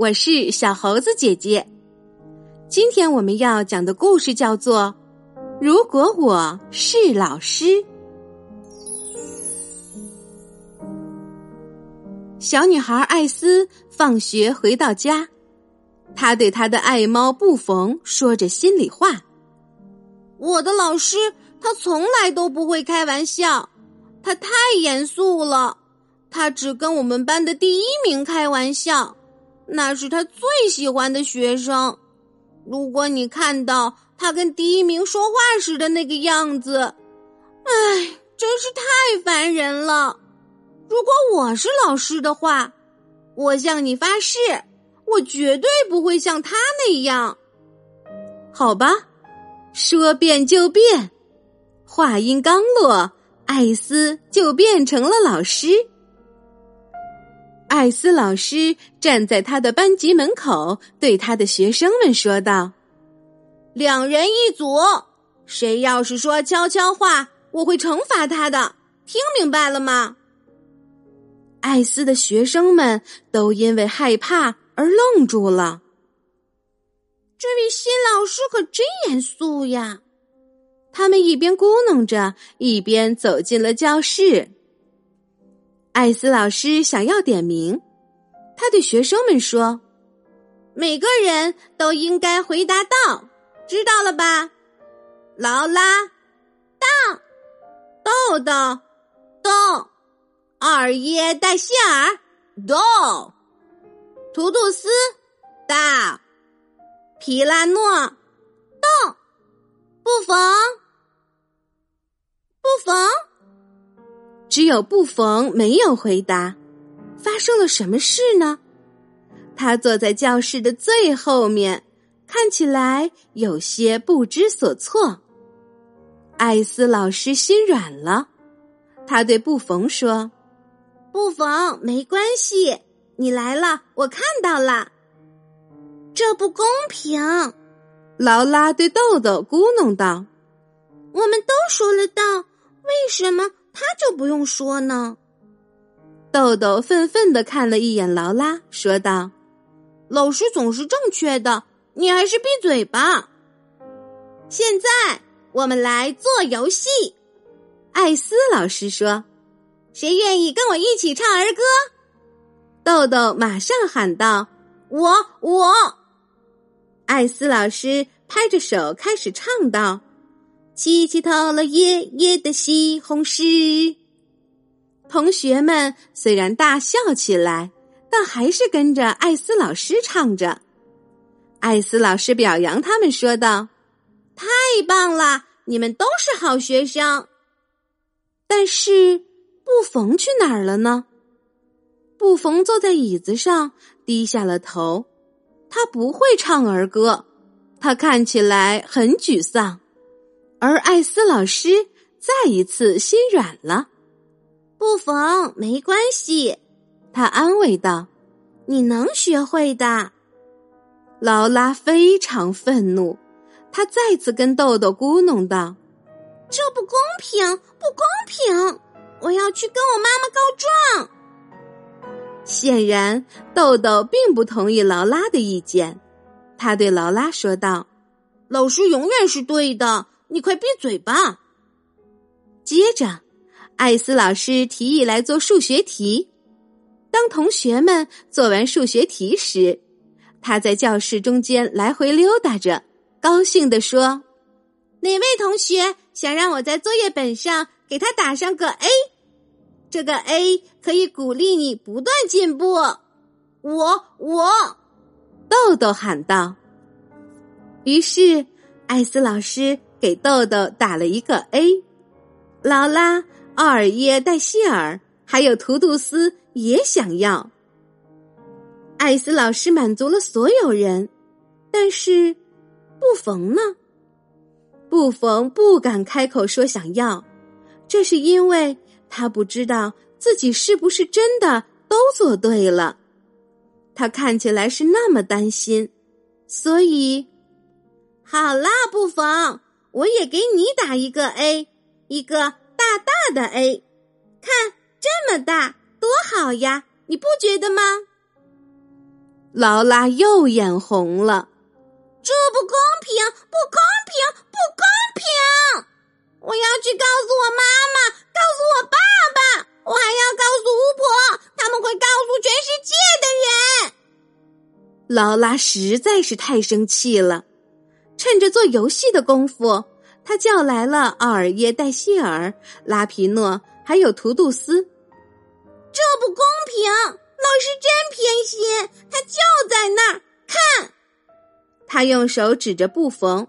我是小猴子姐姐。今天我们要讲的故事叫做《如果我是老师》。小女孩艾斯放学回到家，她对她的爱猫布冯说着心里话：“我的老师，他从来都不会开玩笑，他太严肃了。他只跟我们班的第一名开玩笑，那是他最喜欢的学生。”如果你看到他跟第一名说话时的那个样子，唉，真是太烦人了。如果我是老师的话，我向你发誓，我绝对不会像他那样。好吧，说变就变。话音刚落，艾斯就变成了老师。艾斯老师站在他的班级门口，对他的学生们说道：“两人一组，谁要是说悄悄话，我会惩罚他的。听明白了吗？”艾斯的学生们都因为害怕而愣住了。这位新老师可真严肃呀！他们一边咕哝着，一边走进了教室。艾斯老师想要点名，他对学生们说：“每个人都应该回答到，知道了吧？”劳拉到，豆豆到，二耶带希尔到，图图斯到，皮拉诺到，布冯。布冯。只有布冯没有回答，发生了什么事呢？他坐在教室的最后面，看起来有些不知所措。艾斯老师心软了，他对布冯说：“布冯，没关系，你来了，我看到了。这不公平。”劳拉对豆豆咕哝道：“我们都说了道，为什么？”他就不用说呢。豆豆愤愤的看了一眼劳拉，说道：“老师总是正确的，你还是闭嘴吧。”现在我们来做游戏。艾斯老师说：“谁愿意跟我一起唱儿歌？”豆豆马上喊道：“我我。”艾斯老师拍着手开始唱道。七七偷了爷爷的西红柿。同学们虽然大笑起来，但还是跟着艾斯老师唱着。艾斯老师表扬他们说道：“太棒了，你们都是好学生。”但是布冯去哪儿了呢？布冯坐在椅子上，低下了头。他不会唱儿歌，他看起来很沮丧。而艾斯老师再一次心软了，不缝，没关系，他安慰道：“你能学会的。”劳拉非常愤怒，他再次跟豆豆咕哝道：“这不公平，不公平！我要去跟我妈妈告状。”显然，豆豆并不同意劳拉的意见，他对劳拉说道：“老师永远是对的。”你快闭嘴吧！接着，艾斯老师提议来做数学题。当同学们做完数学题时，他在教室中间来回溜达着，高兴地说：“哪位同学想让我在作业本上给他打上个 A？这个 A 可以鼓励你不断进步。”我我，豆豆喊道。于是，艾斯老师。给豆豆打了一个 A，劳拉、奥尔耶戴希尔还有图图斯也想要。艾斯老师满足了所有人，但是布冯呢？布冯不敢开口说想要，这是因为他不知道自己是不是真的都做对了。他看起来是那么担心，所以好啦，布冯。我也给你打一个 A，一个大大的 A，看这么大多好呀！你不觉得吗？劳拉又眼红了。这不公平！不公平！不公平！我要去告诉我妈妈，告诉我爸爸，我还要告诉巫婆，他们会告诉全世界的人。劳拉实在是太生气了，趁着做游戏的功夫，他叫来了奥尔耶、戴希尔、拉皮诺，还有图杜斯。这不公平！老师真偏心，他就在那儿看。他用手指着布冯，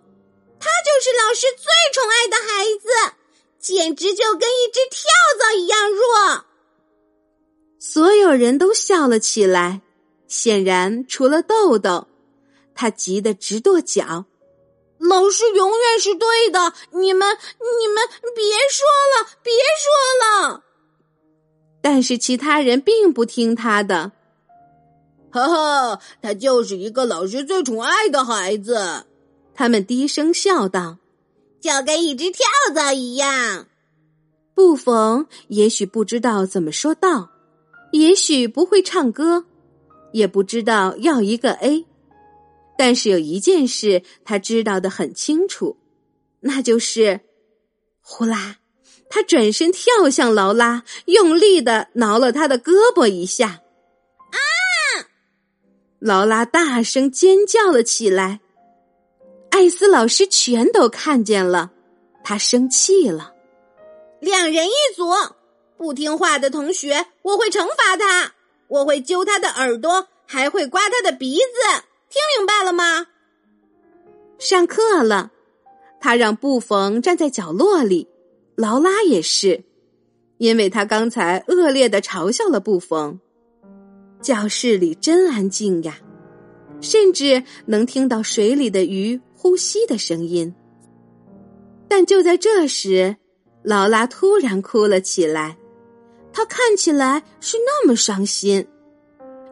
他就是老师最宠爱的孩子，简直就跟一只跳蚤一样弱。所有人都笑了起来，显然除了豆豆，他急得直跺脚。老师永远是对的，你们你们别说了，别说了。但是其他人并不听他的。呵呵，他就是一个老师最宠爱的孩子。他们低声笑道：“就跟一只跳蚤一样。”布冯也许不知道怎么说道，也许不会唱歌，也不知道要一个 A，但是有一件事他知道的很清楚，那就是呼啦，他转身跳向劳拉，用力的挠了他的胳膊一下。啊劳拉大声尖叫了起来，艾斯老师全都看见了，他生气了。两人一组，不听话的同学，我会惩罚他，我会揪他的耳朵，还会刮他的鼻子，听明白了吗？上课了，他让布冯站在角落里，劳拉也是，因为他刚才恶劣的嘲笑了布冯。教室里真安静呀，甚至能听到水里的鱼呼吸的声音。但就在这时，劳拉突然哭了起来，她看起来是那么伤心，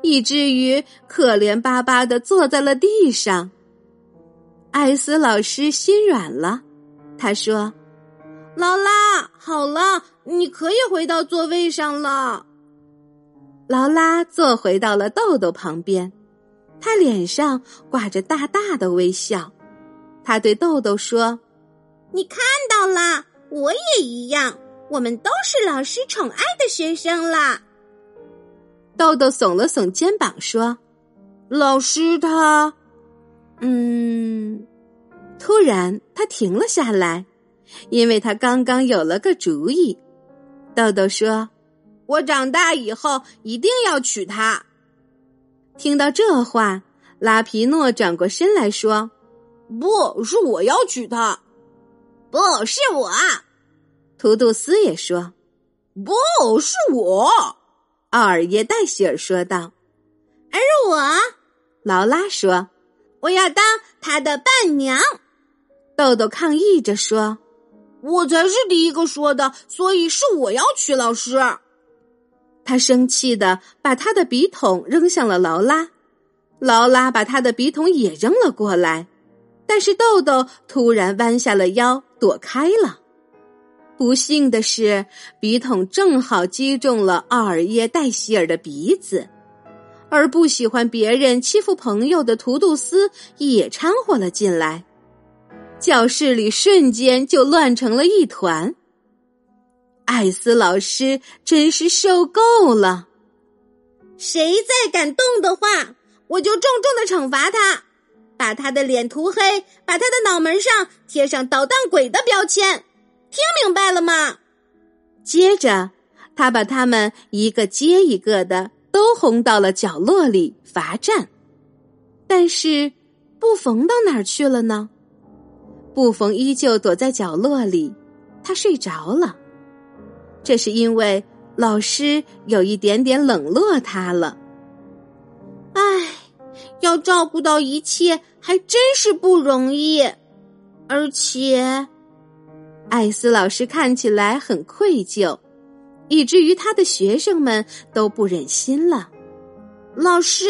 以至于可怜巴巴的坐在了地上。艾斯老师心软了，他说：“劳拉，好了，你可以回到座位上了。”劳拉坐回到了豆豆旁边，他脸上挂着大大的微笑。他对豆豆说：“你看到了，我也一样，我们都是老师宠爱的学生啦。”豆豆耸了耸肩膀说：“老师他……嗯。”突然，他停了下来，因为他刚刚有了个主意。豆豆说。我长大以后一定要娶她。听到这话，拉皮诺转过身来说：“不是我要娶她，不是我。”图杜斯也说：“不是我。”奥尔耶戴希尔说道：“而我。”劳拉说：“我要当他的伴娘。”豆豆抗议着说：“我才是第一个说的，所以是我要娶老师。”他生气的把他的笔筒扔向了劳拉，劳拉把他的笔筒也扔了过来，但是豆豆突然弯下了腰躲开了。不幸的是，笔筒正好击中了奥尔耶戴希尔的鼻子，而不喜欢别人欺负朋友的图杜斯也掺和了进来，教室里瞬间就乱成了一团。艾斯老师真是受够了！谁再敢动的话，我就重重的惩罚他，把他的脸涂黑，把他的脑门上贴上捣蛋鬼的标签。听明白了吗？接着，他把他们一个接一个的都轰到了角落里罚站。但是，布冯到哪儿去了呢？布冯依旧躲在角落里，他睡着了。这是因为老师有一点点冷落他了。唉，要照顾到一切还真是不容易，而且，艾斯老师看起来很愧疚，以至于他的学生们都不忍心了。老师，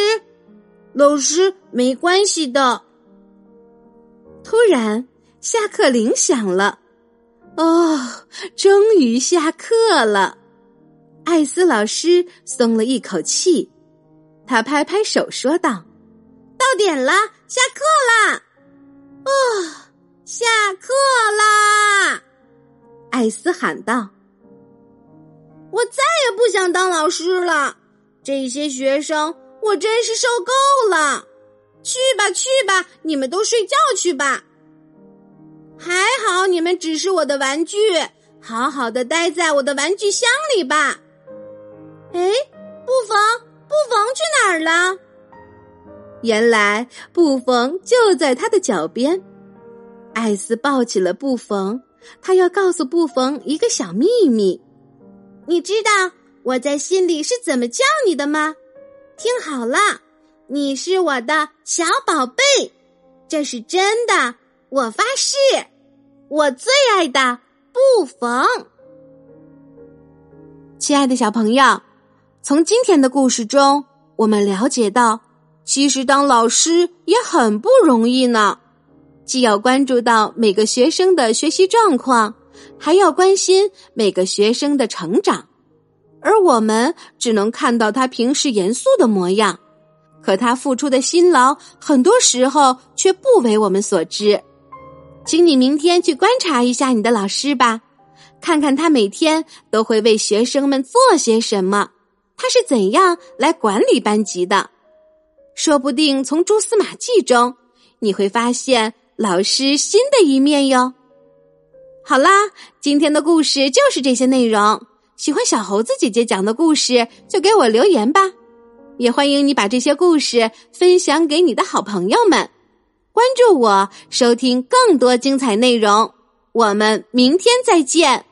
老师，没关系的。突然，下课铃响了。哦，终于下课了！艾斯老师松了一口气，他拍拍手说道：“到点了，下课啦！哦，下课啦！艾斯喊道：“我再也不想当老师了，这些学生我真是受够了。去吧，去吧，你们都睡觉去吧。还好你们只是我的玩具，好好的待在我的玩具箱里吧。哎，布冯，布冯去哪儿了？原来布冯就在他的脚边。艾斯抱起了布冯。”他要告诉布冯一个小秘密，你知道我在心里是怎么叫你的吗？听好了，你是我的小宝贝，这是真的，我发誓，我最爱的布冯。亲爱的小朋友，从今天的故事中，我们了解到，其实当老师也很不容易呢。既要关注到每个学生的学习状况，还要关心每个学生的成长，而我们只能看到他平时严肃的模样，可他付出的辛劳很多时候却不为我们所知。请你明天去观察一下你的老师吧，看看他每天都会为学生们做些什么，他是怎样来管理班级的。说不定从蛛丝马迹中，你会发现。老师新的一面哟。好啦，今天的故事就是这些内容。喜欢小猴子姐姐讲的故事，就给我留言吧。也欢迎你把这些故事分享给你的好朋友们。关注我，收听更多精彩内容。我们明天再见。